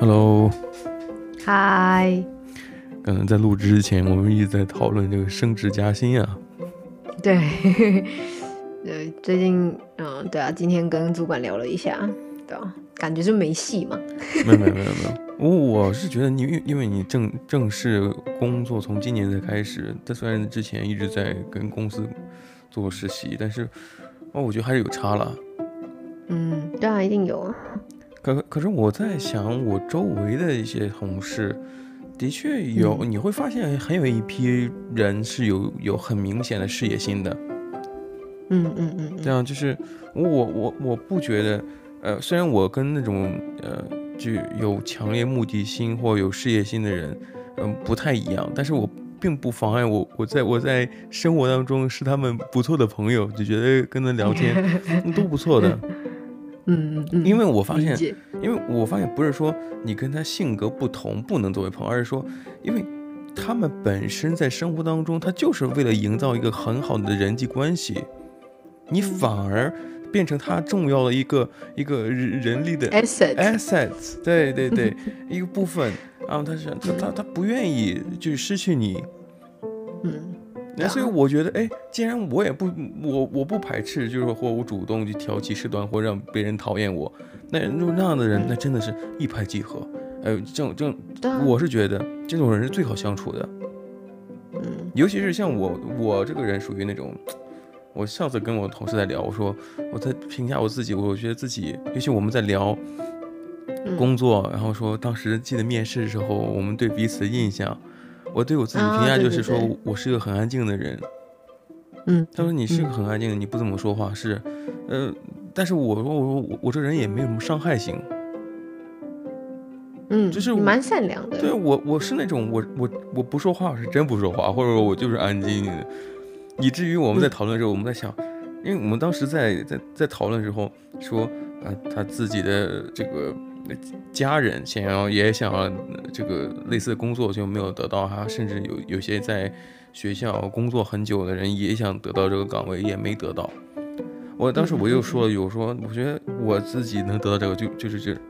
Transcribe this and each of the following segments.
Hello，嗨。刚才在录制之前，我们一直在讨论这个升职加薪啊。对，呃，最近，嗯，对啊，今天跟主管聊了一下，对啊，感觉就没戏嘛。没有没有没有没有，我我是觉得你，因因为你正正式工作从今年才开始，但虽然之前一直在跟公司做实习，但是哦，我觉得还是有差了。嗯，对啊，一定有啊。可可是我在想，我周围的一些同事，的确有，嗯、你会发现很有一批人是有有很明显的事业心的。嗯嗯嗯，这样就是我我我不觉得，呃，虽然我跟那种呃具有强烈目的心或有事业心的人，嗯、呃，不太一样，但是我并不妨碍我我在我在生活当中是他们不错的朋友，就觉得跟他聊天 都不错的。嗯嗯，因为我发现，因为我发现不是说你跟他性格不同不能作为朋友，而是说，因为他们本身在生活当中，他就是为了营造一个很好的人际关系，你反而变成他重要的一个一个人力的 asset assets，对对对，一个部分，然后他是他他他不愿意就失去你，嗯。那所以我觉得，哎，既然我也不，我我不排斥，就是或我主动去挑起事端，或让别人讨厌我，那那样的人，那真的是一拍即合。哎，这种这种，我是觉得这种人是最好相处的。嗯，尤其是像我，我这个人属于那种，我上次跟我同事在聊，我说我在评价我自己，我觉得自己，尤其我们在聊工作，然后说当时记得面试的时候，我们对彼此的印象。我对我自己评价就是说，我是一个很安静的人。嗯，他说你是个很安静的，你不怎么说话，是，呃，但是我说我说我我这人也没有什么伤害性。嗯，就是蛮善良的。对我我是那种我我我不说话，我是真不说话，或者说我就是安静的。以至于我们在讨论的时候，我们在想，因为我们当时在在在讨论的时候说，啊，他自己的这个。家人想要也想要这个类似的工作就没有得到哈，甚至有有些在学校工作很久的人也想得到这个岗位也没得到。我当时我又说了，有说我觉得我自己能得到这个就就是这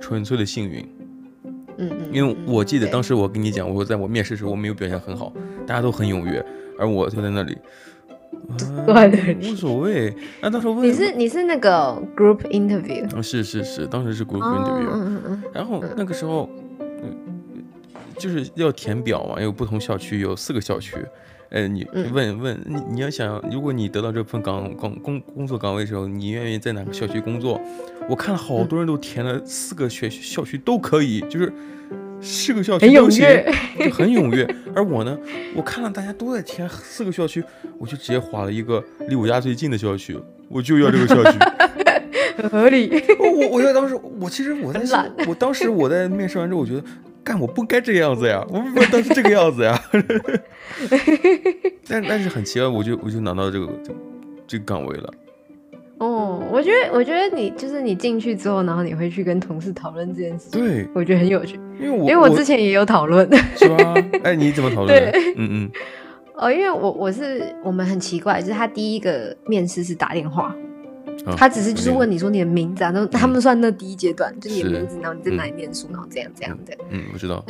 纯粹的幸运。嗯嗯，因为我记得当时我跟你讲，我说在我面试时候我没有表现很好，大家都很踊跃，而我就在那里。对对，无所谓。那到时候问你是你是那个 group interview？啊，是是是，当时是 group interview。嗯嗯嗯。然后那个时候，嗯，就是要填表嘛，有不同校区，有四个校区。呃，你问问你你要想，如果你得到这份岗岗工工作岗位的时候，你愿意在哪个校区工作？我看了好多人都填了四个学校区都可以，就是。四个校区都行，就很踊跃。而我呢，我看了大家都在填四个校区，我就直接划了一个离我家最近的校区，我就要这个校区，很合理。我我觉得当时我其实我在想，我当时我在面试完之后，我觉得干我不该这个样子呀，我不当时这个样子呀。但但是很奇怪，我就我就拿到这个这这个岗位了。哦，我觉得，我觉得你就是你进去之后，然后你会去跟同事讨论这件事。对，我觉得很有趣，因为我因为我之前也有讨论。是吗？哎，你怎么讨论？对，嗯嗯。哦，因为我我是我们很奇怪，就是他第一个面试是打电话，哦、他只是就是问你说你的名字啊，那、嗯、他们算那第一阶段，就你的名字，然后你在哪里念书，嗯、然后这样这样的。嗯，我知道。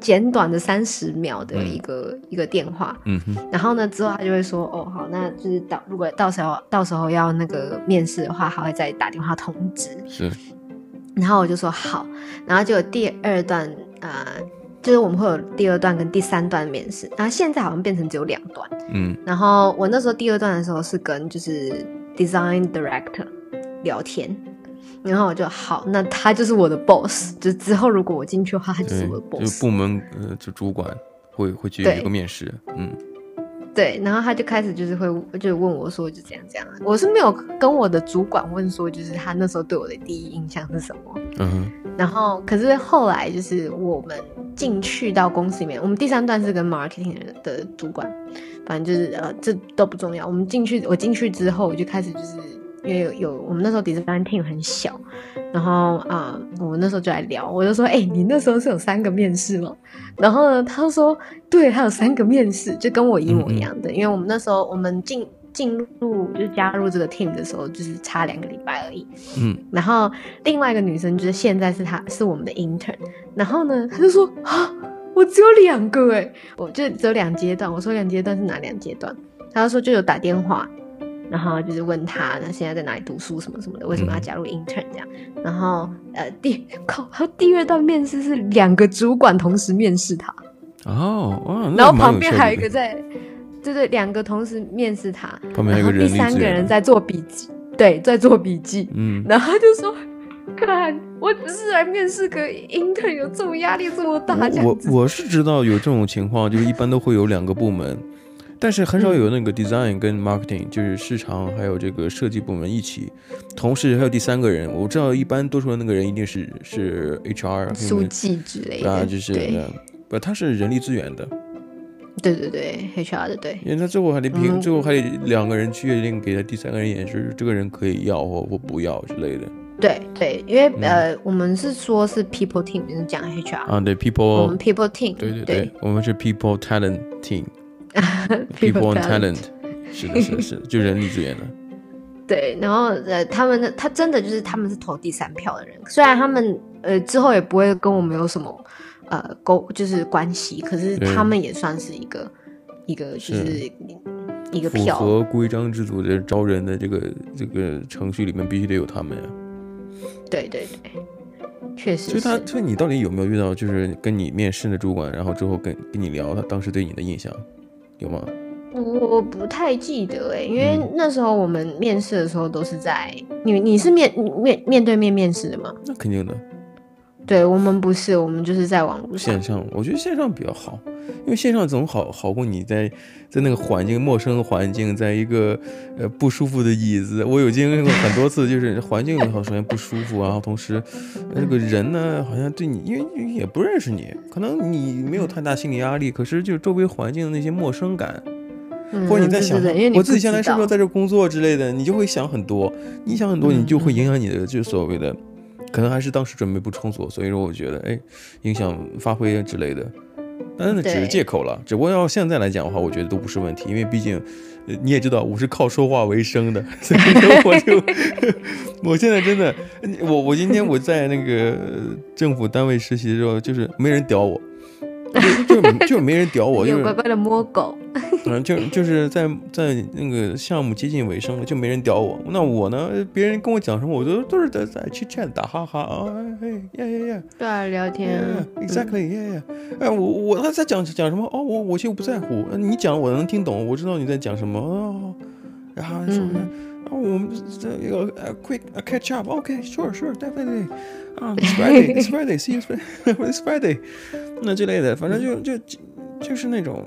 简短的三十秒的一个、嗯、一个电话，嗯哼，然后呢之后他就会说，哦好，那就是到如果到时候到时候要那个面试的话，他会再打电话通知。是，然后我就说好，然后就有第二段啊、呃，就是我们会有第二段跟第三段面试，然后现在好像变成只有两段，嗯，然后我那时候第二段的时候是跟就是 design director 聊天。然后我就好，那他就是我的 boss。就之后如果我进去的话，他就是我的 boss。就部门呃，就主管会会去一个面试，嗯，对。然后他就开始就是会就问我说，就这样这样。我是没有跟我的主管问说，就是他那时候对我的第一印象是什么。嗯哼。然后可是后来就是我们进去到公司里面，我们第三段是跟 marketing 的主管，反正就是呃这都不重要。我们进去，我进去之后我就开始就是。因为有有我们那时候 design team 很小，然后啊、呃，我们那时候就来聊，我就说，哎、欸，你那时候是有三个面试吗？然后呢，他说，对，他有三个面试，就跟我一模一样的。因为我们那时候我们进进入就是加入这个 team 的时候，就是差两个礼拜而已。嗯，然后另外一个女生就是现在是她是我们的 intern，然后呢，她就说啊，我只有两个哎，我就只有两阶段。我说两阶段是哪两阶段？他就说就有打电话，然后就是问他那现在在哪里读书什么什么的，为什么要加入 intern 这样？嗯、然后呃第靠，还有第二段面试是两个主管同时面试他。哦，哇，然后旁边还有一个在。对对，两个同时面试他，旁边还有个人，第三个人在做笔记，对，在做笔记。嗯，然后他就说：“看，我只是来面试个 intern，有这种压力这么大？”我我是知道有这种情况，就是一般都会有两个部门，但是很少有那个 design 跟 marketing，就是市场还有这个设计部门一起，同时还有第三个人。我知道一般多数的那个人一定是是 HR 书记之类的，啊，就是不，他是人力资源的。对对对，HR 的对，因为他最后还得评，嗯、最后还得两个人去决定给他第三个人演示，这个人可以要或或不要之类的。对对，因为、嗯、呃，我们是说是 people team，就是讲 HR 啊，对 people，我们 people team，对对对，对我们是 people talent team，people talent，是的，是的，是的，就人力资源的。对，然后呃，他们的他真的就是他们是投第三票的人，虽然他们呃之后也不会跟我们有什么。呃，沟就是关系，可是他们也算是一个一个就是一个票。符合规章制度的招人的这个这个程序里面，必须得有他们呀。对对对，确实。所以他，所以你到底有没有遇到，就是跟你面试的主管，然后之后跟跟你聊，他当时对你的印象有吗？我不太记得哎，因为那时候我们面试的时候都是在你你是面面面对面面试的吗？那肯定的。对我们不是，我们就是在网络上。线上，我觉得线上比较好，因为线上总好好过你在在那个环境陌生的环境，在一个呃不舒服的椅子。我有经历过很多次，就是环境好首先不舒服，然后同时那个人呢好像对你，因为也不认识你，可能你没有太大心理压力，可是就是周围环境的那些陌生感，嗯、或者你在想我自己将来是不是在这工作之类的，你就会想很多，你想很多，你就会影响你的就所谓的。可能还是当时准备不充足，所以说我觉得，哎，影响发挥之类的，但是那只是借口了。只不过要现在来讲的话，我觉得都不是问题，因为毕竟你也知道，我是靠说话为生的，所以说我就，我现在真的，我我今天我在那个政府单位实习的时候，就是没人屌我。就就，就没人屌我，就乖乖的摸狗。嗯，就就是在在那个项目接近尾声了，就没人屌我。那我呢？别人跟我讲什么，我都都是在在去 chat 打哈哈啊，哎呀呀呀，对啊，聊天，exactly，呀呀。哎，我我他在讲讲什么？哦，我我其实不在乎。你讲我能听懂，我知道你在讲什么。哦，然后说。嗯哦，我们这个 quick catch up，OK，sure，sure，definitely，啊，it's Friday，it's Friday，see you Friday，it's Friday，那之类的，反正就就就是那种，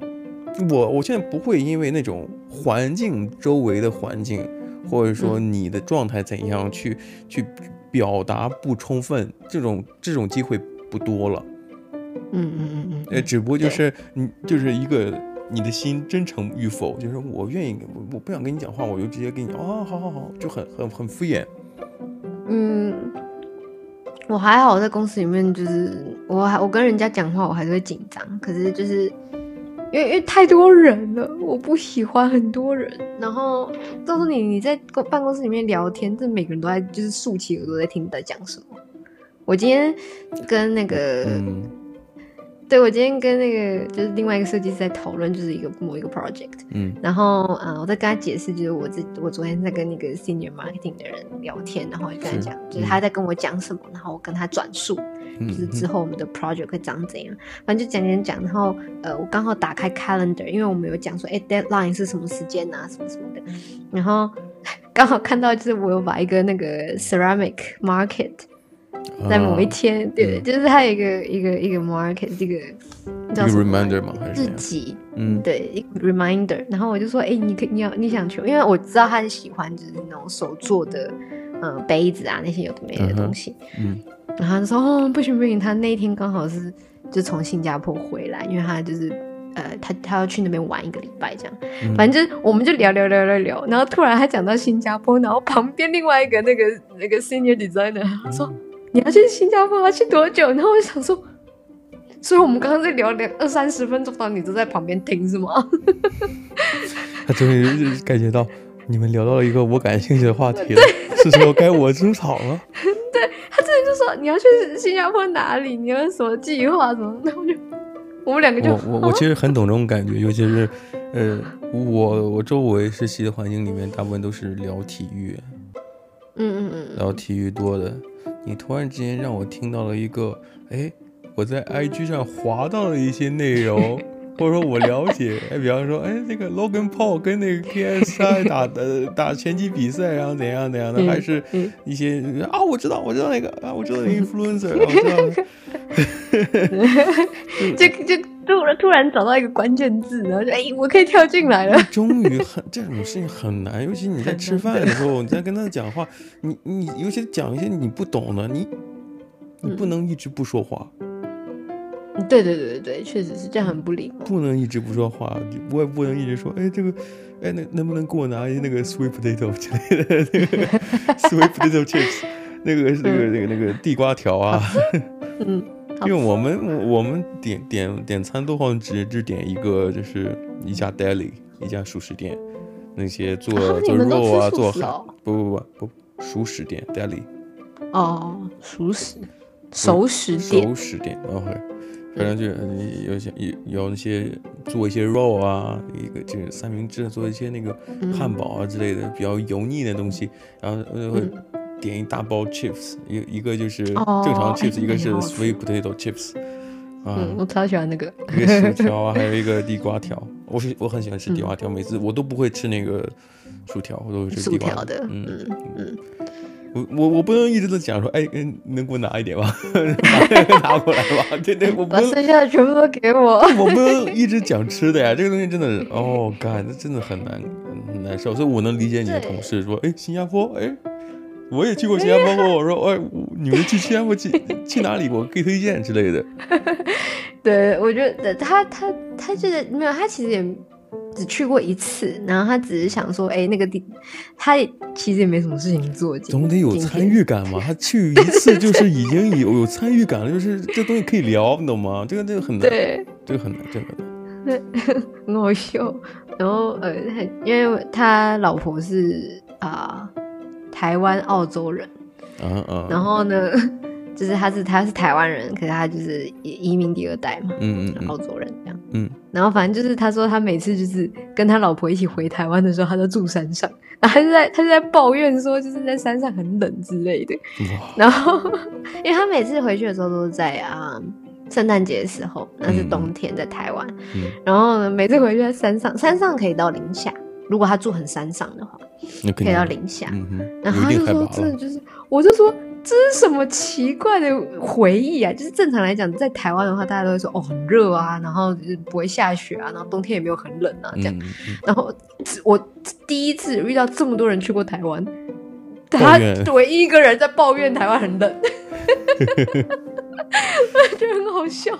我我现在不会因为那种环境周围的环境，或者说你的状态怎样去去表达不充分，这种这种机会不多了。嗯嗯嗯嗯，呃，只不过就是你就是一个。你的心真诚与否，就是我愿意，我我不想跟你讲话，我就直接跟你哦，好好好，就很很很敷衍。嗯，我还好，在公司里面就是我还我跟人家讲话，我还是会紧张。可是就是因为因为太多人了，我不喜欢很多人。然后告诉你，你在公办公室里面聊天，这每个人都在就是竖起耳朵在听你在讲什么。我今天跟那个。嗯对，我今天跟那个就是另外一个设计师在讨论，就是一个某一个 project，嗯，然后啊、呃，我在跟他解释，就是我这我昨天在跟那个 senior marketing 的人聊天，然后我就跟他讲，是就是他在跟我讲什么，然后我跟他转述，嗯、就是之后我们的 project 会长怎样，嗯、反正就讲讲讲，然后呃，我刚好打开 calendar，因为我们有讲说，哎，deadline 是什么时间啊，什么什么的，然后 刚好看到就是我有把一个那个 ceramic market。在某一天，啊、对，嗯、就是他有一个一个一个 market，这个叫什么 reminder 吗？还是日记？嗯，对，一个 reminder。然后我就说，哎、欸，你可你要你想去？因为我知道他是喜欢就是那种手做的，杯子啊那些有的没的东西。嗯，然后他说，哦，不行不行，他那一天刚好是就从新加坡回来，因为他就是呃，他他要去那边玩一个礼拜这样。嗯、反正就我们就聊聊聊聊聊，然后突然他讲到新加坡，然后旁边另外一个那个那个 senior designer 他说。嗯你要去新加坡要去多久？然后我就想说，所以我们刚刚在聊两二三十分钟，到你都在旁边听是吗？他终于感觉到你们聊到了一个我感兴趣的话题了，是时候该我出场了。对，他之前就说你要去新加坡哪里，你有什么计划什么？那我就我们两个就我我我其实很懂这种感觉，尤其是呃我我周围实习的环境里面，大部分都是聊体育，嗯嗯嗯，聊体育多的。你突然之间让我听到了一个，哎，我在 IG 上划到了一些内容。或者说我了解，哎，比方说，哎，那个 Logan Paul 跟那个 KSI 打的打拳击比赛，然后怎样怎样的，还是一些啊，我知道，我知道那个啊，我知道 influencer，我知道。就就突然突然找到一个关键字，然后就哎，我可以跳进来了。终于很这种事情很难，尤其你在吃饭的时候，你在跟他讲话，你你尤其讲一些你不懂的，你你不能一直不说话。对对对对对，确实是这样，很不礼貌。不能一直不说话，我也不能一直说，哎，这个，哎，那能不能给我拿一那个 sweet potato 之类的，那个 sweet potato chips，那个那个那个那个地瓜条啊。嗯，因为我们我们点点点餐都好像只只点一个，就是一家 deli，一家熟食店，那些做做肉啊，做好，不不不不，熟食店 deli。哦，熟食，熟食店，熟食店，OK。反正就有些有有那些做一些肉啊，一个就是三明治，做一些那个汉堡啊之类的比较油腻的东西，然后会点一大包 chips，一一个就是正常 chips，一个是 sweet potato chips，啊，我超喜欢那个一个薯 条啊，还有一个地瓜条，我是我很喜欢吃地瓜条，每次我都不会吃那个薯条，我都会吃地瓜条的，嗯嗯。我我我不能一直都讲说，哎，能给我拿一点吗？拿过来吧，对对，我不能把剩下的全部都给我。我不能一直讲吃的呀，这个东西真的是，哦，干，这真的很难很难受。所以我能理解你的同事说，哎，新加坡，哎，我也去过新加坡，我说，哎，你们去新加坡去 去哪里？我可以推荐之类的。对，我觉得他他他这个没有，他其实也。只去过一次，然后他只是想说，哎，那个地，他其实也没什么事情做，总得有参与感嘛。他去一次 就是已经有有参与感了，就是这东西可以聊，你懂吗？这个这个很难，对，这个很难，这个对，很好笑。然后呃，因为他老婆是啊、呃、台湾澳洲人，啊啊，然后呢。就是他是他是台湾人，可是他就是移民第二代嘛，嗯嗯，澳洲人这样，嗯，然后反正就是他说他每次就是跟他老婆一起回台湾的时候，他都住山上，然后他就在他就在抱怨说就是在山上很冷之类的，然后 因为他每次回去的时候都是在啊圣诞节的时候，那是冬天在台湾，嗯，然后呢每次回去在山上，山上可以到零下，如果他住很山上的话，可以到零下，嗯，然后他就说真的就是，我就说。这是什么奇怪的回忆啊？就是正常来讲，在台湾的话，大家都会说哦很热啊，然后就是不会下雪啊，然后冬天也没有很冷啊这样。嗯嗯、然后我第一次遇到这么多人去过台湾，他唯一一个人在抱怨台湾很冷，我觉得很好笑。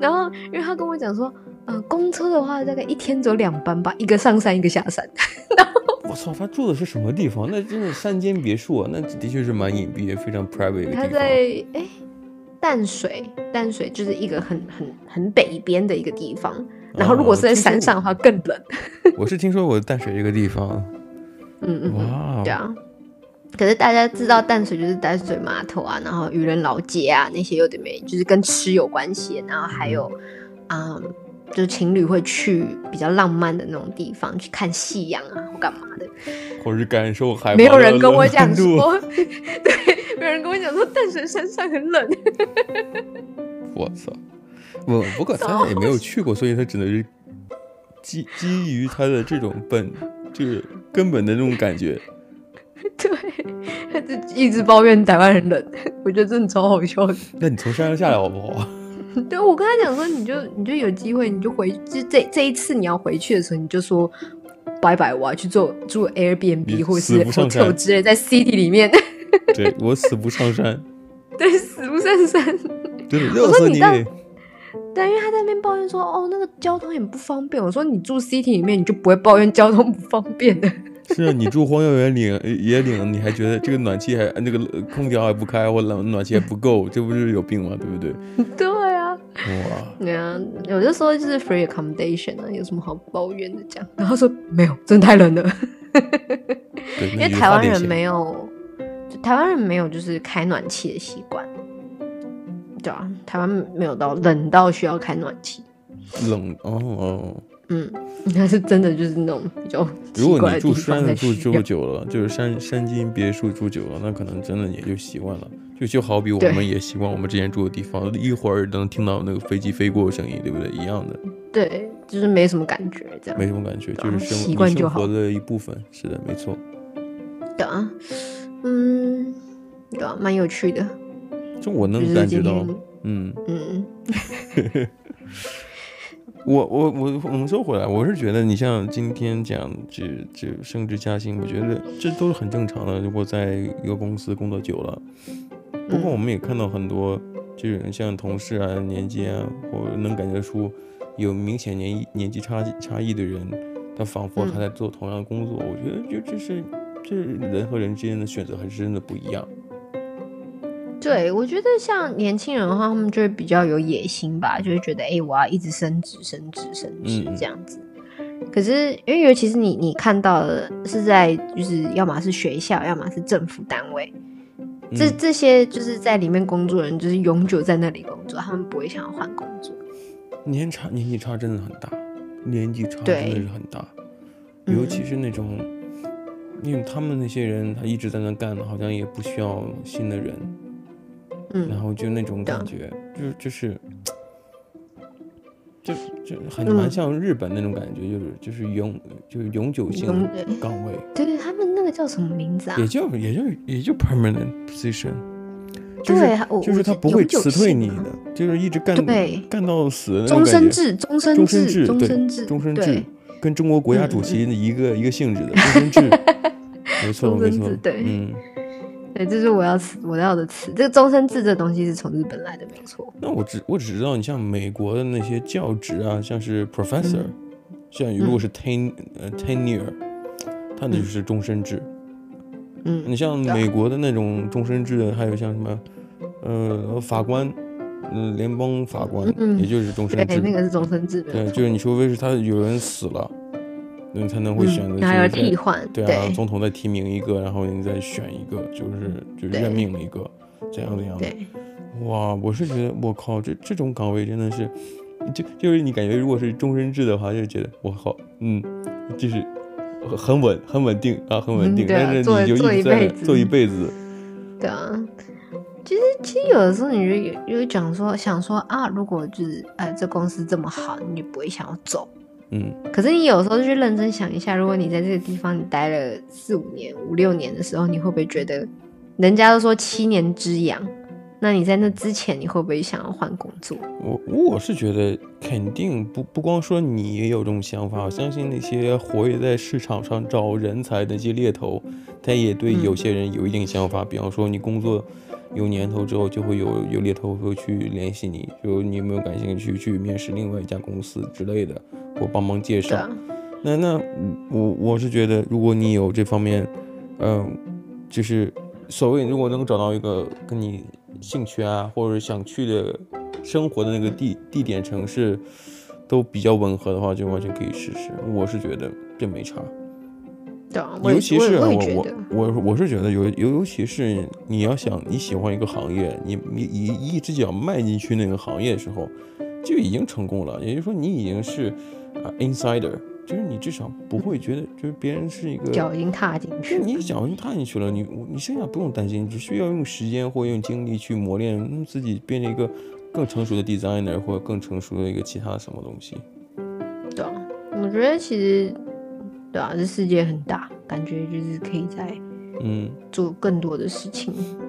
然后因为他跟我讲说，嗯、呃，公车的话大概一天走两班吧，一个上山，一个下山。然后我操，他住的是什么地方？那真的山间别墅啊，那的确是蛮隐蔽、非常 private 的地方。他在哎淡水，淡水就是一个很很很北边的一个地方。然后如果是在山上的话，更冷。我是听说过淡水这个地方。嗯嗯，哇，对啊。可是大家知道淡水就是淡水码头啊，然后渔人老街啊那些有点没，就是跟吃有关系。然后还有，嗯。嗯就是情侣会去比较浪漫的那种地方去看夕阳啊，或干嘛的，或是感受海。没有人跟我讲说，对，没有人跟我讲说淡水山上很冷。我操！我，不过他也没有去过，所以他只能是基基于他的这种本，就是根本的那种感觉。对，他就一直抱怨台湾人冷，我觉得真的超好笑的。那你从山上下来好不好？对，我跟他讲说，你就你就有机会，你就回，就这这一次你要回去的时候，你就说拜拜，我要去做住 Airbnb 或者是 hotel 之类，在 city 里面。对，我死不上山。对，死不上山。真的热死你！但因为他在那边抱怨说，哦，那个交通很不方便。我说你住 city 里面，你就不会抱怨交通不方便的。是啊，你住荒郊野岭，野岭你还觉得这个暖气还那个空调还不开，或冷暖气还不够，这不是有病吗？对不对？对啊，哇，对啊，我就说就是 free accommodation 啊，有什么好抱怨的这样？然后说没有，真的太冷了。因为台湾人没有，台湾人没有就是开暖气的习惯。对啊，台湾没有到冷到需要开暖气。冷哦哦。嗯，那是真的，就是那种比较。如果你住山住住久了，就是山山间别墅住久了，那可能真的也就习惯了。就就好比我们也习惯我们之前住的地方，一会儿能听到那个飞机飞过的声音，对不对？一样的。对，就是没什么感觉，这样。没什么感觉，就是生习惯就好。生活的一部分，是的，没错。对啊，嗯，对啊，蛮有趣的。就我能感觉到，嗯嗯。我我我我们说回来，我是觉得你像今天讲这这升职加薪，我觉得这都是很正常的。如果在一个公司工作久了，不过我们也看到很多这种像同事啊、年纪啊，或者能感觉出有明显年年纪差差异的人，他仿佛还在做同样的工作。我觉得就这是这人和人之间的选择还是真的不一样。对，我觉得像年轻人的话，他们就会比较有野心吧，就会觉得，哎，我要一直升职、升职、升职这样子。嗯、可是，因为尤其是你，你看到的是在，就是要么是学校，要么是政府单位，这、嗯、这些就是在里面工作的人，就是永久在那里工作，他们不会想要换工作。年差年纪差真的很大，年纪差真的是很大，尤其是那种，因为他们那些人他一直在那干，好像也不需要新的人。嗯，然后就那种感觉，就就是，就就很蛮像日本那种感觉，就是就是永就是永久性岗位。对对，他们那个叫什么名字啊？也就也就也就 permanent position，就是就是他不会辞退你的，就是一直干干到死的那种感觉。终身制，终身制，终身制，终身制，跟中国国家主席的一个一个性质的 终身制。没错没错，对，嗯。对，这是我要词，我要的词。这个终身制这东西是从日本来的，没错。那我只我只知道，你像美国的那些教职啊，像是 professor，、嗯、像如果是 ten uh, tenure，它那就是终身制。嗯。你像美国的那种终身制的，还有像什么呃法官，嗯、呃，联邦法官，嗯、也就是终身制。对，那个是终身制。对，就是你除非是他有人死了。你才能会选择，还要替换，对啊，总统再提名一个，然后你再选一个，就是就任命一个，这样的样的。哇，我是觉得我靠，这这种岗位真的是，就就是你感觉如果是终身制的话，就觉得我靠，嗯，就是很稳很稳定啊，很稳定，但是你就一直在做一辈子。对啊，其实其实有的时候你就有有讲说想说啊，如果就是哎这公司这么好，你就不会想要走。嗯，可是你有时候就去认真想一下，如果你在这个地方你待了四五年、五六年的时候，你会不会觉得，人家都说七年之痒，那你在那之前，你会不会想要换工作？我我是觉得肯定不不光说你也有这种想法，我相信那些活跃在市场上找人才的那些猎头，他也对有些人有一定想法，嗯、比方说你工作。有年头之后，就会有有猎头会去联系你，就你有没有感兴趣去面试另外一家公司之类的，或帮忙介绍。啊、那那我我是觉得，如果你有这方面，嗯、呃，就是所谓如果能找到一个跟你兴趣啊，或者想去的生活的那个地地点城市都比较吻合的话，就完全可以试试。我是觉得这没差。尤其是我我我我是觉得尤尤尤其是你要想你喜欢一个行业，你你一一只脚迈进去那个行业的时候，就已经成功了。也就是说，你已经是啊 insider，就是你至少不会觉得就是别人是一个脚已经踏进去，你脚已经踏进去了，你你剩下不用担心，只需要用时间或用精力去磨练，自己变成一个更成熟的 designer 或者更成熟的一个其他什么东西。对啊，我觉得其实。对啊，这世界很大，感觉就是可以在嗯做更多的事情。嗯、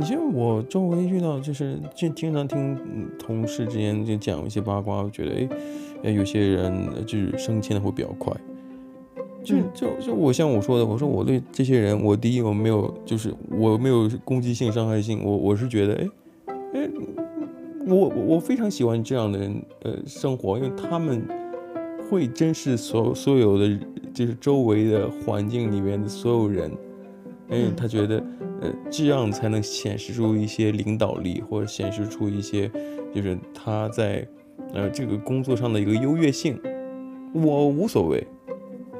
你像我周围遇到，就是就经常听同事之间就讲一些八卦，我觉得哎，有些人就是升迁的会比较快。就就就我像我说的，我说我对这些人，我第一我没有就是我没有攻击性、伤害性，我我是觉得哎哎，我我非常喜欢这样的人呃生活，因为他们会珍视所所有的。就是周围的环境里面的所有人，因为他觉得，呃，这样才能显示出一些领导力，或者显示出一些就是他在呃这个工作上的一个优越性。我无所谓，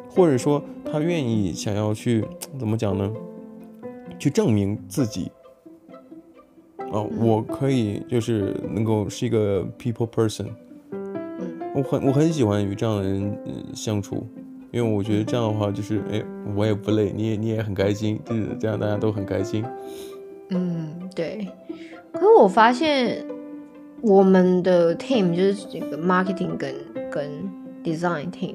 或者说他愿意想要去怎么讲呢？去证明自己。哦，我可以就是能够是一个 people person。我很我很喜欢与这样的人相处，因为我觉得这样的话就是，哎，我也不累，你也你也很开心，就是这样大家都很开心。嗯，对。可是我发现我们的 team 就是这个 marketing 跟跟 design team，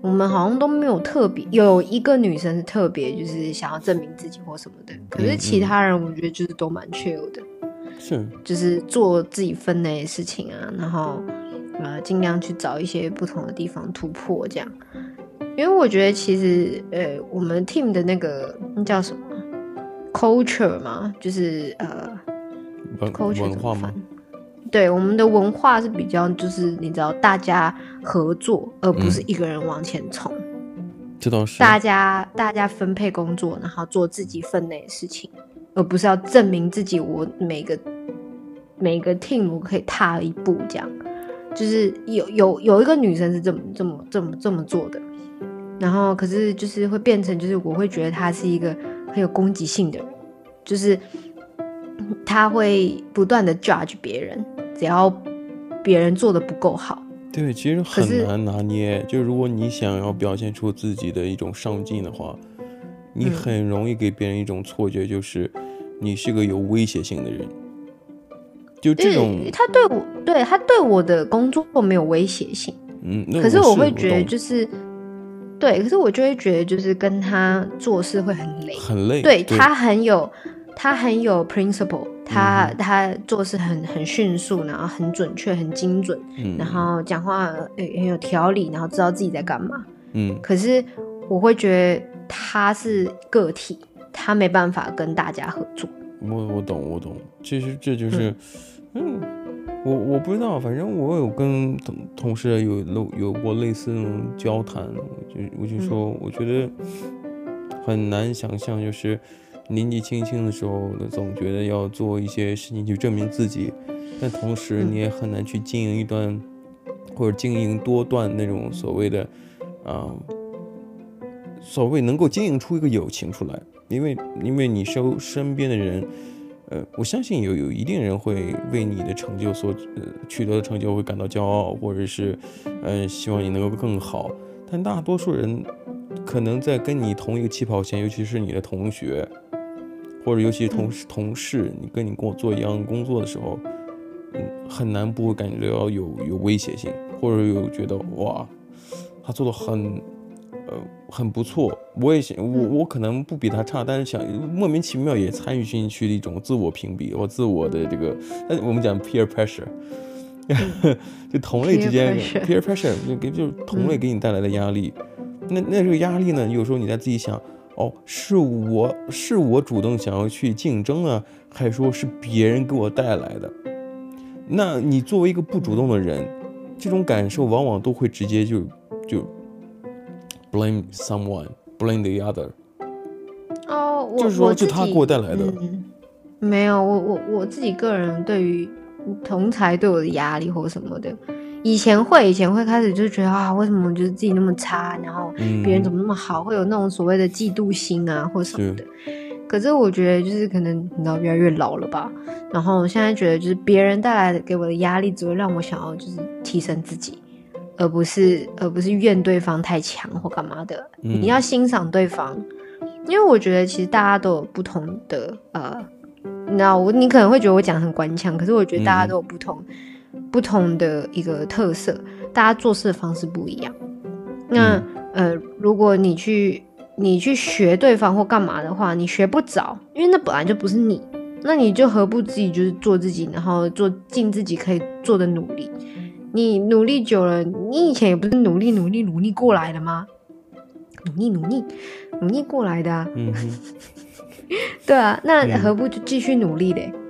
我们好像都没有特别有一个女生是特别就是想要证明自己或什么的，可是其他人我觉得就是都蛮 chill 的，是，就是做自己分内的事情啊，然后。呃，尽量去找一些不同的地方突破，这样，因为我觉得其实，呃，我们 team 的那个那叫什么 culture 嘛，就是呃，culture 文化吗？对，我们的文化是比较，就是你知道，大家合作，而不是一个人往前冲。这倒是。大家大家分配工作，然后做自己分内的事情，而不是要证明自己。我每个每个 team 我可以踏一步这样。就是有有有一个女生是这么这么这么这么做的，然后可是就是会变成就是我会觉得他是一个很有攻击性的人，就是他会不断的 judge 别人，只要别人做的不够好。对，其实很难拿捏。就如果你想要表现出自己的一种上进的话，你很容易给别人一种错觉，就是你是个有威胁性的人。就这种，他对我，对他对我的工作没有威胁性，嗯，可是我会觉得就是，对，可是我就会觉得就是跟他做事会很累，很累，对，对他很有，他很有 principle，他、嗯、他做事很很迅速，然后很准确，很精准，嗯，然后讲话诶很有条理，然后知道自己在干嘛，嗯，可是我会觉得他是个体，他没办法跟大家合作。我我懂我懂，其实这就是。嗯嗯，我我不知道，反正我有跟同同事有有有过类似那种交谈，就我就说，我觉得很难想象，就是年纪轻轻的时候，总觉得要做一些事情去证明自己，但同时你也很难去经营一段或者经营多段那种所谓的啊，所谓能够经营出一个友情出来，因为因为你身身边的人。呃，我相信有有一定人会为你的成就所呃取得的成就会感到骄傲，或者是，呃，希望你能够更好。但大多数人可能在跟你同一个起跑线，尤其是你的同学，或者尤其同事同事，你跟你跟我做一样工作的时候，嗯，很难不会感觉到有有威胁性，或者有觉得哇，他做的很。呃，很不错，我也想，我我可能不比他差，但是想莫名其妙也参与进去的一种自我评比或自我的这个，那我们讲 peer pressure，就同类之间 peer pressure 就给就是同类给你带来的压力，那那这个压力呢，有时候你在自己想，哦，是我是我主动想要去竞争啊，还是说是别人给我带来的？那你作为一个不主动的人，这种感受往往都会直接就就。Blame someone, blame the other。哦，我就是说，就他给我带来的。嗯、没有，我我我自己个人对于同才对我的压力或什么的，以前会，以前会开始就觉得啊，为什么我觉得自己那么差，然后别人怎么那么好，嗯、会有那种所谓的嫉妒心啊或什么的。可是我觉得就是可能你知道越来越老了吧，然后我现在觉得就是别人带来的给我的压力，只会让我想要就是提升自己。而不是而不是怨对方太强或干嘛的，嗯、你要欣赏对方，因为我觉得其实大家都有不同的呃，你知道我你可能会觉得我讲很官腔，可是我觉得大家都有不同、嗯、不同的一个特色，大家做事的方式不一样。那、嗯、呃，如果你去你去学对方或干嘛的话，你学不着，因为那本来就不是你，那你就何不自己就是做自己，然后做尽自己可以做的努力。你努力久了，你以前也不是努力努力努力过来的吗？努力努力努力过来的啊！嗯，对啊，那何不就继续努力嘞？嗯、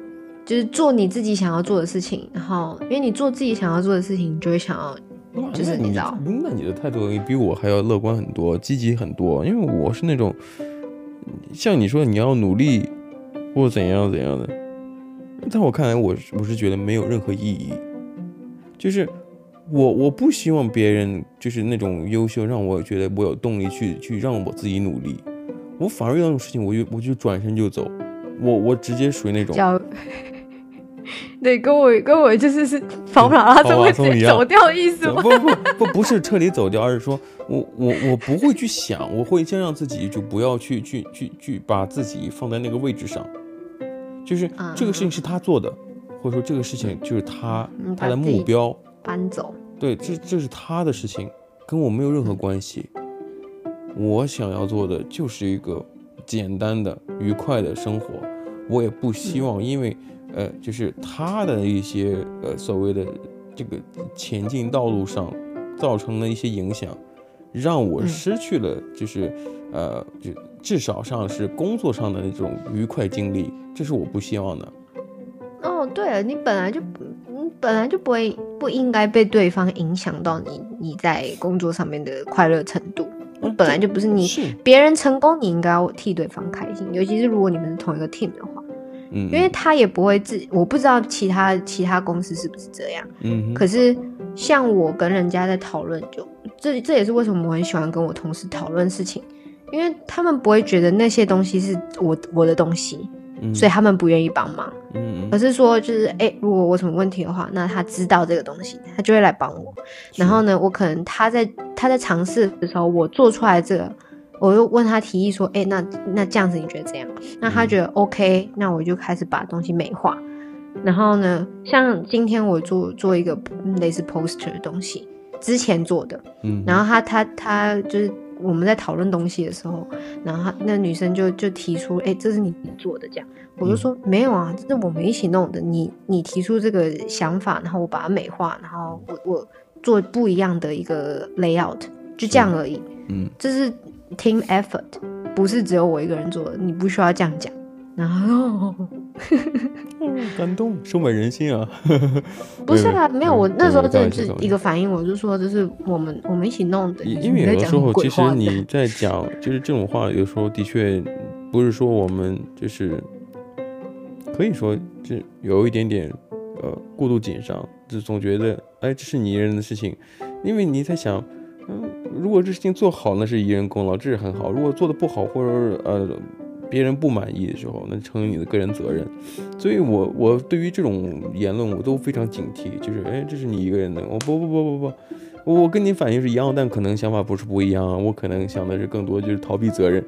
就是做你自己想要做的事情，然后因为你做自己想要做的事情，你就会想要，就是你知道，那你的态度比我还要乐观很多，积极很多。因为我是那种，像你说你要努力，或怎样怎样的。在我看来，我我是觉得没有任何意义。就是我我不希望别人就是那种优秀，让我觉得我有动力去去让我自己努力。我反而遇到这种事情，我就我就转身就走。我我直接属于那种。对，跟我跟我就是是跑马拉松会走掉的意思吗？不不不不是彻底走掉，而是说我我我不会去想，我会先让自己就不要去去去去把自己放在那个位置上，就是这个事情是他做的，嗯、或者说这个事情就是他、嗯、他的目标搬走，对，这这是他的事情，跟我没有任何关系。我想要做的就是一个简单的愉快的生活，我也不希望因为。呃，就是他的一些呃所谓的这个前进道路上造成的一些影响，让我失去了就是呃就至少上是工作上的那种愉快经历，这是我不希望的。哦，对了，你本来就你本来就不会不应该被对方影响到你你在工作上面的快乐程度，本来就不是你是别人成功，你应该要替对方开心，尤其是如果你们是同一个 team 的话。因为他也不会自，我不知道其他其他公司是不是这样。嗯，可是像我跟人家在讨论，就这这也是为什么我很喜欢跟我同事讨论事情，因为他们不会觉得那些东西是我我的东西，嗯，所以他们不愿意帮忙。嗯，而是说就是哎、欸，如果我什么问题的话，那他知道这个东西，他就会来帮我。然后呢，我可能他在他在尝试的时候，我做出来这个。我又问他提议说，哎、欸，那那这样子你觉得怎样？那他觉得 OK，那我就开始把东西美化。然后呢，像今天我做做一个类似 poster 的东西，之前做的，嗯，然后他他他就是我们在讨论东西的时候，然后那女生就就提出，哎、欸，这是你做的这样，我就说、嗯、没有啊，这是我们一起弄的。你你提出这个想法，然后我把它美化，然后我我做不一样的一个 layout，就这样而已。嗯，这是。Team effort 不是只有我一个人做的，你不需要这样讲。然后，感动，收买人心啊！不是啊，没有，我那时候就是一个反应，我就说这是我们我们一起弄的。因为有的时候，其实你在讲就是这种话，有时候的确不是说我们就是可以说就有一点点呃过度紧张，就总觉得哎这是你一人的事情，因为你在想。嗯，如果这事情做好，那是一人功劳，这是很好。如果做的不好，或者呃别人不满意的时候，那成为你的个人责任。所以我我对于这种言论我都非常警惕，就是哎，这是你一个人的，我不不不不不，我跟你反应是一样，但可能想法不是不一样啊。我可能想的是更多就是逃避责任，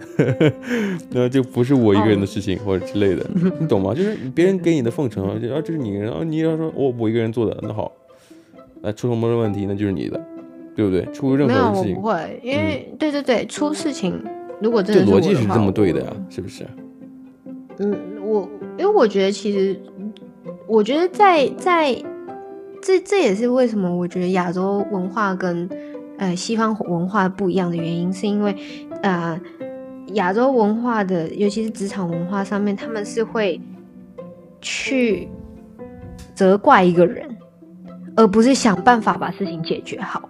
那就不是我一个人的事情或者之类的，你懂吗？就是别人给你的奉承啊，这是你一个人啊，你要说我我一个人做的，那好，那出什么问题那就是你的。对不对？出任何事情没有，我不会，因为、嗯、对对对，出事情如果真的是逻辑是这么对的呀，是不是？嗯，我因为我觉得其实，我觉得在在这这也是为什么我觉得亚洲文化跟呃西方文化不一样的原因，是因为呃亚洲文化的，尤其是职场文化上面，他们是会去责怪一个人，而不是想办法把事情解决好。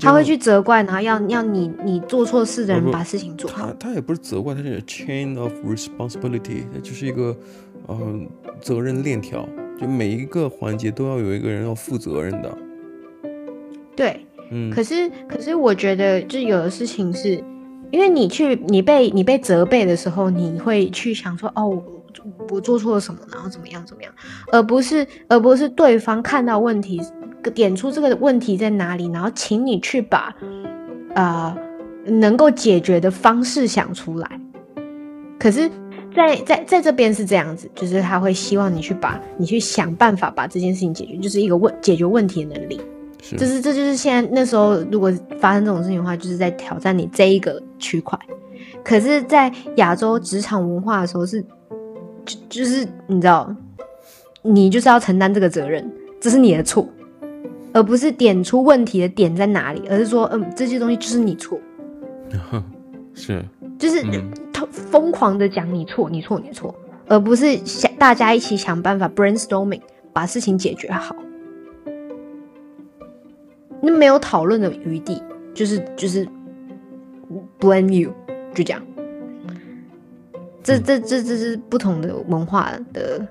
他会去责怪，然后要要你你做错事的人把事情做好。他他也不是责怪，他是 chain of responsibility，就是一个嗯、呃、责任链条，就每一个环节都要有一个人要负责任的。对，嗯。可是可是我觉得，就有的事情是，因为你去你被你被责备的时候，你会去想说，哦，我，我做错了什么，然后怎么样怎么样，而不是而不是对方看到问题。点出这个问题在哪里，然后请你去把，呃，能够解决的方式想出来。可是在，在在在这边是这样子，就是他会希望你去把，你去想办法把这件事情解决，就是一个问解决问题的能力。是，就是这就是现在那时候如果发生这种事情的话，就是在挑战你这一个区块。可是，在亚洲职场文化的时候是，就就是你知道，你就是要承担这个责任，这是你的错。而不是点出问题的点在哪里，而是说，嗯，这些东西就是你错，是，就是他疯狂的讲你错，你错，你错，而不是想大家一起想办法 brainstorming 把事情解决好，那没有讨论的余地，就是就是 blame you，就这样。这这这这是不同的文化的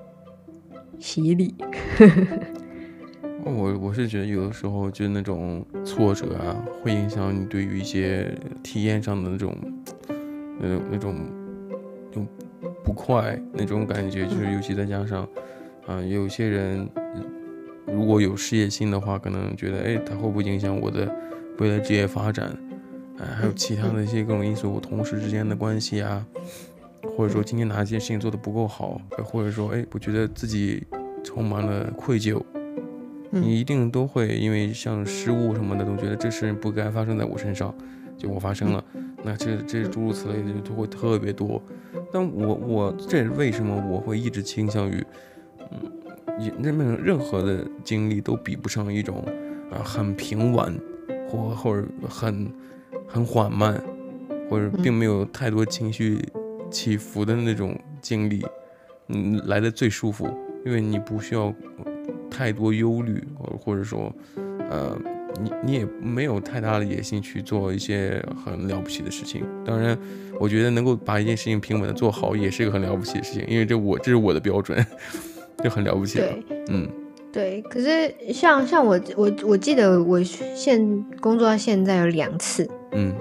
洗礼。我我是觉得有的时候就那种挫折啊，会影响你对于一些体验上的那种那种那种那种不快那种感觉，就是尤其再加上啊、有些人如果有事业心的话，可能觉得哎，他会不会影响我的未来职业发展？哎，还有其他的一些各种因素，我同事之间的关系啊，或者说今天哪件事情做得不够好，或者说哎，我觉得自己充满了愧疚。你一定都会因为像失误什么的，都觉得这事不该发生在我身上，就我发生了，那这这诸如此类的就会特别多。但我我这为什么我会一直倾向于，嗯，任任任何的经历都比不上一种啊很平稳或或者很很缓慢，或者并没有太多情绪起伏的那种经历，嗯，来的最舒服，因为你不需要。太多忧虑，或或者说，呃，你你也没有太大的野心去做一些很了不起的事情。当然，我觉得能够把一件事情平稳的做好，也是一个很了不起的事情，因为这我这是我的标准，就很了不起了。对，嗯，对。可是像像我我我记得我现工作到现在有两次，嗯，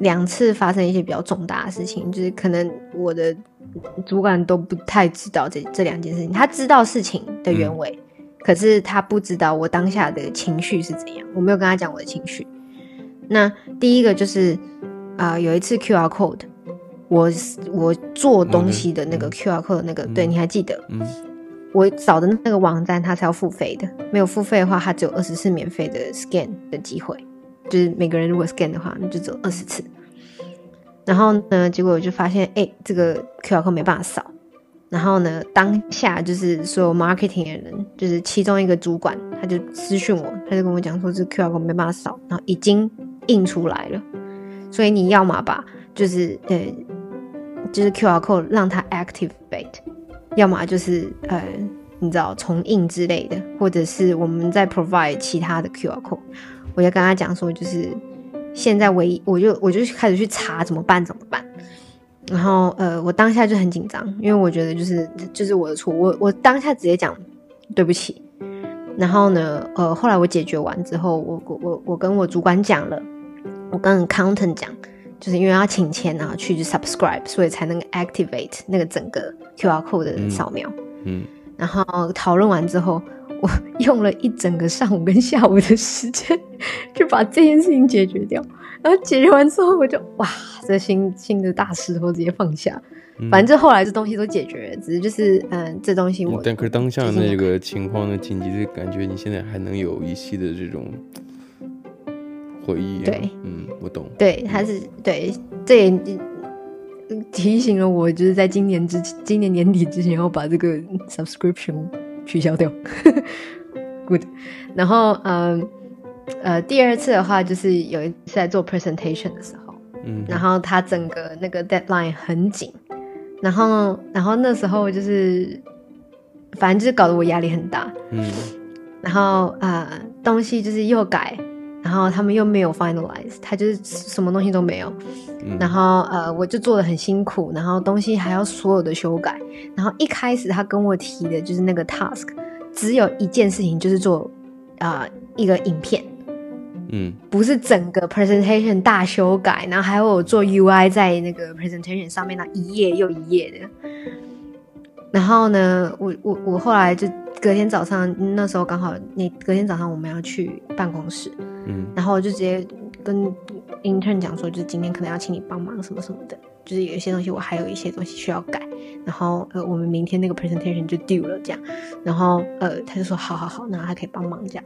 两次发生一些比较重大的事情，就是可能我的主管都不太知道这这两件事情，他知道事情的原委。嗯可是他不知道我当下的情绪是怎样，我没有跟他讲我的情绪。那第一个就是啊、呃，有一次 QR code，我我做东西的那个 QR code 那个，嗯、对，你还记得？嗯。我找的那个网站它是要付费的，没有付费的话，它只有二十次免费的 scan 的机会，就是每个人如果 scan 的话，那就只有二十次。然后呢，结果我就发现，哎、欸，这个 QR code 没办法扫。然后呢，当下就是所有 marketing 的人，就是其中一个主管，他就私讯我，他就跟我讲说，这 QR code 没办法扫，然后已经印出来了，所以你要么把就是呃，就是 QR code 让它 activate，要么就是呃，你知道重印之类的，或者是我们再 provide 其他的 QR code。我就跟他讲说，就是现在唯一，我就我就开始去查怎么办，怎么办。然后呃，我当下就很紧张，因为我觉得就是就是我的错，我我当下直接讲对不起。然后呢，呃，后来我解决完之后，我我我我跟我主管讲了，我跟 accountant 讲，就是因为要请钱啊，去 subscribe，所以才能 activate 那个整个 QR code 的扫描。嗯。嗯，然后讨论完之后，我 用了一整个上午跟下午的时间，就把这件事情解决掉。然后解决完之后，我就哇，这新新的大石头直接放下。嗯、反正后来这东西都解决了，只是就是嗯，这东西我。但可是当下那个情况的紧急的感觉，你现在还能有一系的这种回忆、啊。对，嗯，我懂。对，他是对，这也提醒了我，就是在今年之今年年底之前要把这个 subscription 取消掉。Good，然后嗯。呃，第二次的话就是有一次在做 presentation 的时候，嗯，然后他整个那个 deadline 很紧，然后然后那时候就是，反正就是搞得我压力很大，嗯，然后呃东西就是又改，然后他们又没有 finalize，他就是什么东西都没有，嗯，然后呃我就做的很辛苦，然后东西还要所有的修改，然后一开始他跟我提的就是那个 task，只有一件事情就是做啊，呃，一个影片。嗯，不是整个 presentation 大修改，然后还有我做 UI 在那个 presentation 上面那一页又一页的。然后呢，我我我后来就隔天早上那时候刚好那隔天早上我们要去办公室，嗯，然后我就直接跟 intern 讲说，就是今天可能要请你帮忙什么什么的，就是有一些东西我还有一些东西需要改，然后呃我们明天那个 presentation 就 due 了这样，然后呃他就说好好好，然后他可以帮忙这样。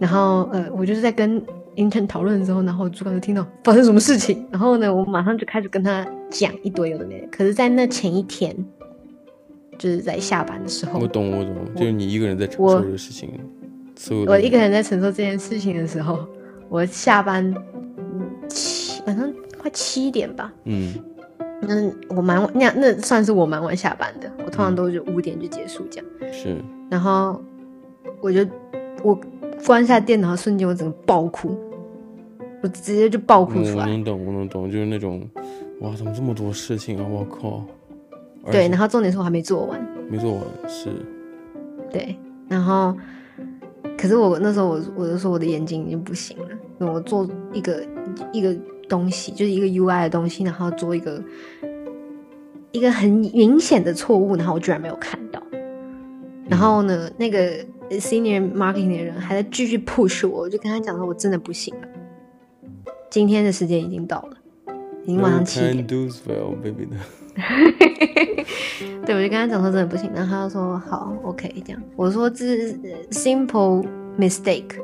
然后，呃，我就是在跟 intern 讨论的时候，然后主管就听到发生什么事情，然后呢，我马上就开始跟他讲一堆有的没的。可是，在那前一天，就是在下班的时候，我懂，我懂，就是你一个人在承受这个事情，我，一个人在承受这件事情的时候，我下班七，晚上快七点吧，嗯，那我蛮晚，那那算是我蛮晚下班的，我通常都是五点就结束这样，嗯、是，然后我就我。关下电脑的瞬间，我整个爆哭，我直接就爆哭出来。我能懂，我能懂，就是那种，哇，怎么这么多事情啊！我靠，对，然后重点是我还没做完，没做完是，对，然后可是我那时候我我就说我的眼睛已经不行了，我做一个一个东西就是一个 UI 的东西，然后做一个一个很明显的错误，然后我居然没有看到，然后呢，那个 senior marketing 的人还在继续 push 我，我就跟他讲说我真的不行了，今天的时间已经到了。已经晚上七点。对，我就跟他讲说真的不行，然后他就说好，OK，这样。我说这是 simple mistake，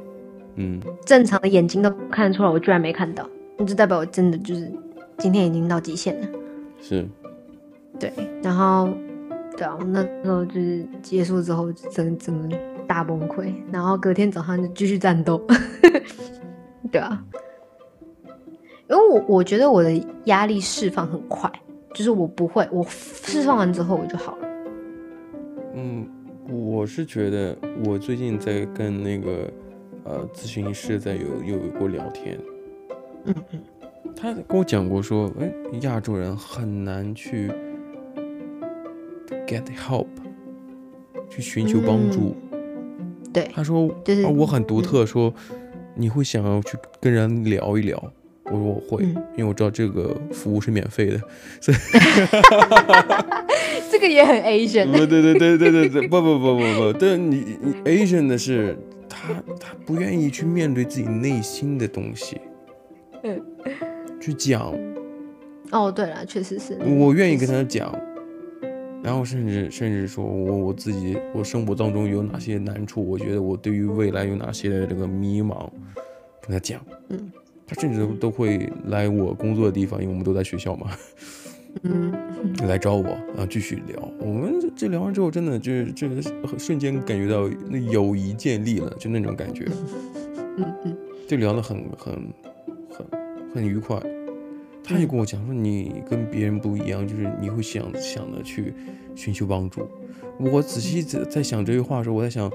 嗯，正常的眼睛都看得出来，我居然没看到，那就代表我真的就是今天已经到极限了。是，对，然后对啊，那时候就是结束之后，整整个大崩溃，然后隔天早上就继续战斗，对啊。因为我我觉得我的压力释放很快，就是我不会，我释放完之后我就好了。嗯，我是觉得我最近在跟那个呃咨询师在有有过聊天，嗯嗯，他跟我讲过说，哎，亚洲人很难去 get help，去寻求帮助。嗯、对，他说，就是、啊、我很独特，说你会想要去跟人聊一聊。我说我会，嗯、因为我知道这个服务是免费的，所以 这个也很 Asian。不，对对对对对对，不不不不不，但你你 Asian 的是他他不愿意去面对自己内心的东西，嗯，去讲。哦，对了，确实是。我愿意跟他讲，然后甚至甚至说我我自己我生活当中有哪些难处，我觉得我对于未来有哪些的这个迷茫，跟他讲，嗯。他甚至都都会来我工作的地方，因为我们都在学校嘛，嗯，来找我，然后继续聊。我们这，这聊完之后，真的就是这个瞬间感觉到那友谊建立了，就那种感觉，嗯嗯，就聊得很很很很愉快。他就跟我讲说，你跟别人不一样，就是你会想想的去寻求帮助。我仔细在在想这句话的时候，我在想，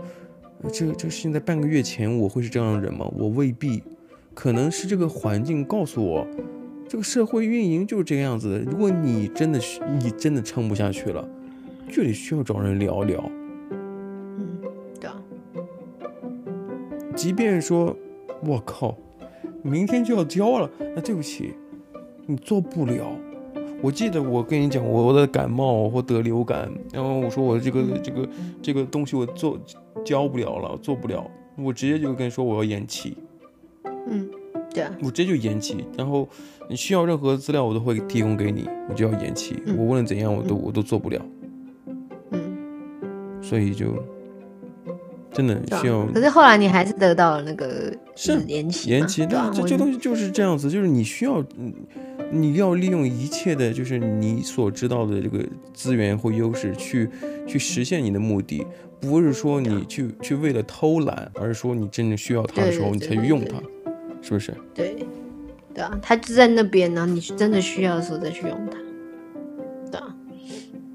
这这现在半个月前我会是这样的人吗？我未必。可能是这个环境告诉我，这个社会运营就是这个样子的。如果你真的是你真的撑不下去了，就得需要找人聊聊。嗯，对啊。即便说，我靠，明天就要交了，那对不起，你做不了。我记得我跟你讲，我的感冒或得流感，然后我说我这个这个这个东西我做交不了了，做不了，我直接就跟你说我要延期。嗯，对啊，我直接就延期，然后你需要任何资料，我都会提供给你，我就要延期，嗯、我无论怎样，我都、嗯、我都做不了。嗯，所以就真的需要。可是后来你还是得到了那个是延期，延期，那这这东西就是这样子，就是你需要，你要利用一切的，就是你所知道的这个资源或优势去去实现你的目的，不是说你去去为了偷懒，而是说你真正需要它的时候，你才去用它。是不是？对，对啊，他就在那边呢。你真的需要的时候再去用它。对啊，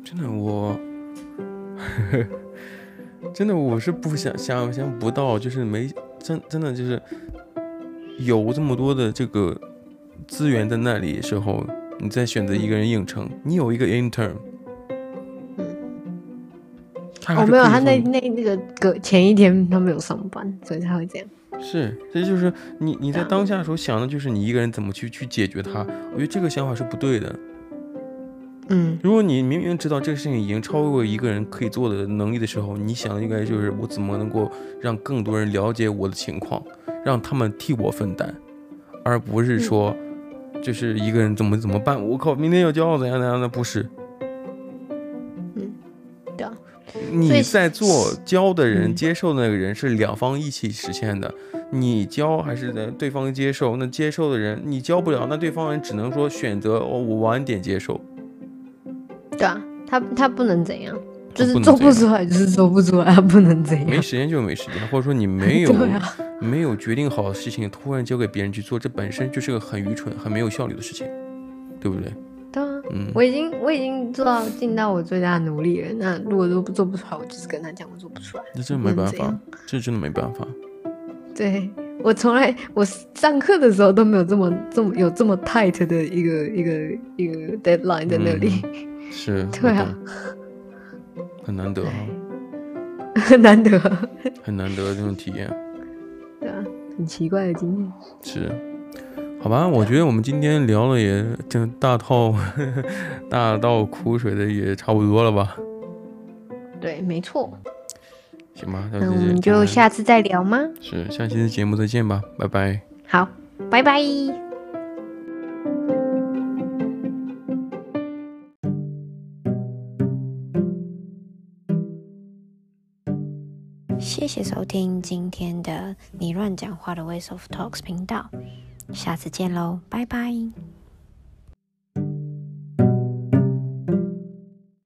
真的我，真的我是不想想象不到，就是没真真的就是有这么多的这个资源在那里时候，你再选择一个人应承，你有一个 intern，嗯，哦没有，他那那那个隔前一天他没有上班，所以他会这样。是，这就是你你在当下的时候想的就是你一个人怎么去去解决它。我觉得这个想法是不对的。嗯，如果你明明知道这个事情已经超过一个人可以做的能力的时候，你想的应该就是我怎么能够让更多人了解我的情况，让他们替我分担，而不是说就是一个人怎么怎么办。我靠，明天要交怎样怎样的，不是。你在做教的人接受的那个人是两方一起实现的，你教还是对方接受？那接受的人你教不了，那对方人只能说选择哦，我晚点接受。对啊，他他不能怎样，就是做不出来就是做不出来，不能怎样。没时间就没时间，或者说你没有、啊、没有决定好的事情突然交给别人去做，这本身就是个很愚蠢、很没有效率的事情，对不对？我已经我已经做到尽到我最大的努力了。那如果都做不出来，我就是跟他讲我做不出来。那真的没办法，这真的没办法。对，我从来我上课的时候都没有这么这么有这么 tight 的一个一个一个 deadline 在那里。嗯、是，对啊，很难得啊，很难得，很难得这种体验，对啊，很奇怪的经验，是，好吧，我觉得我们今天聊了也就大套 大倒苦水的也差不多了吧？对，没错。行吧，那我们就下次再聊吗？是，下期的节目再见吧，拜拜。好，拜拜。谢谢收听今天的你乱讲话的 Ways of Talks 频道，下次见喽，拜拜。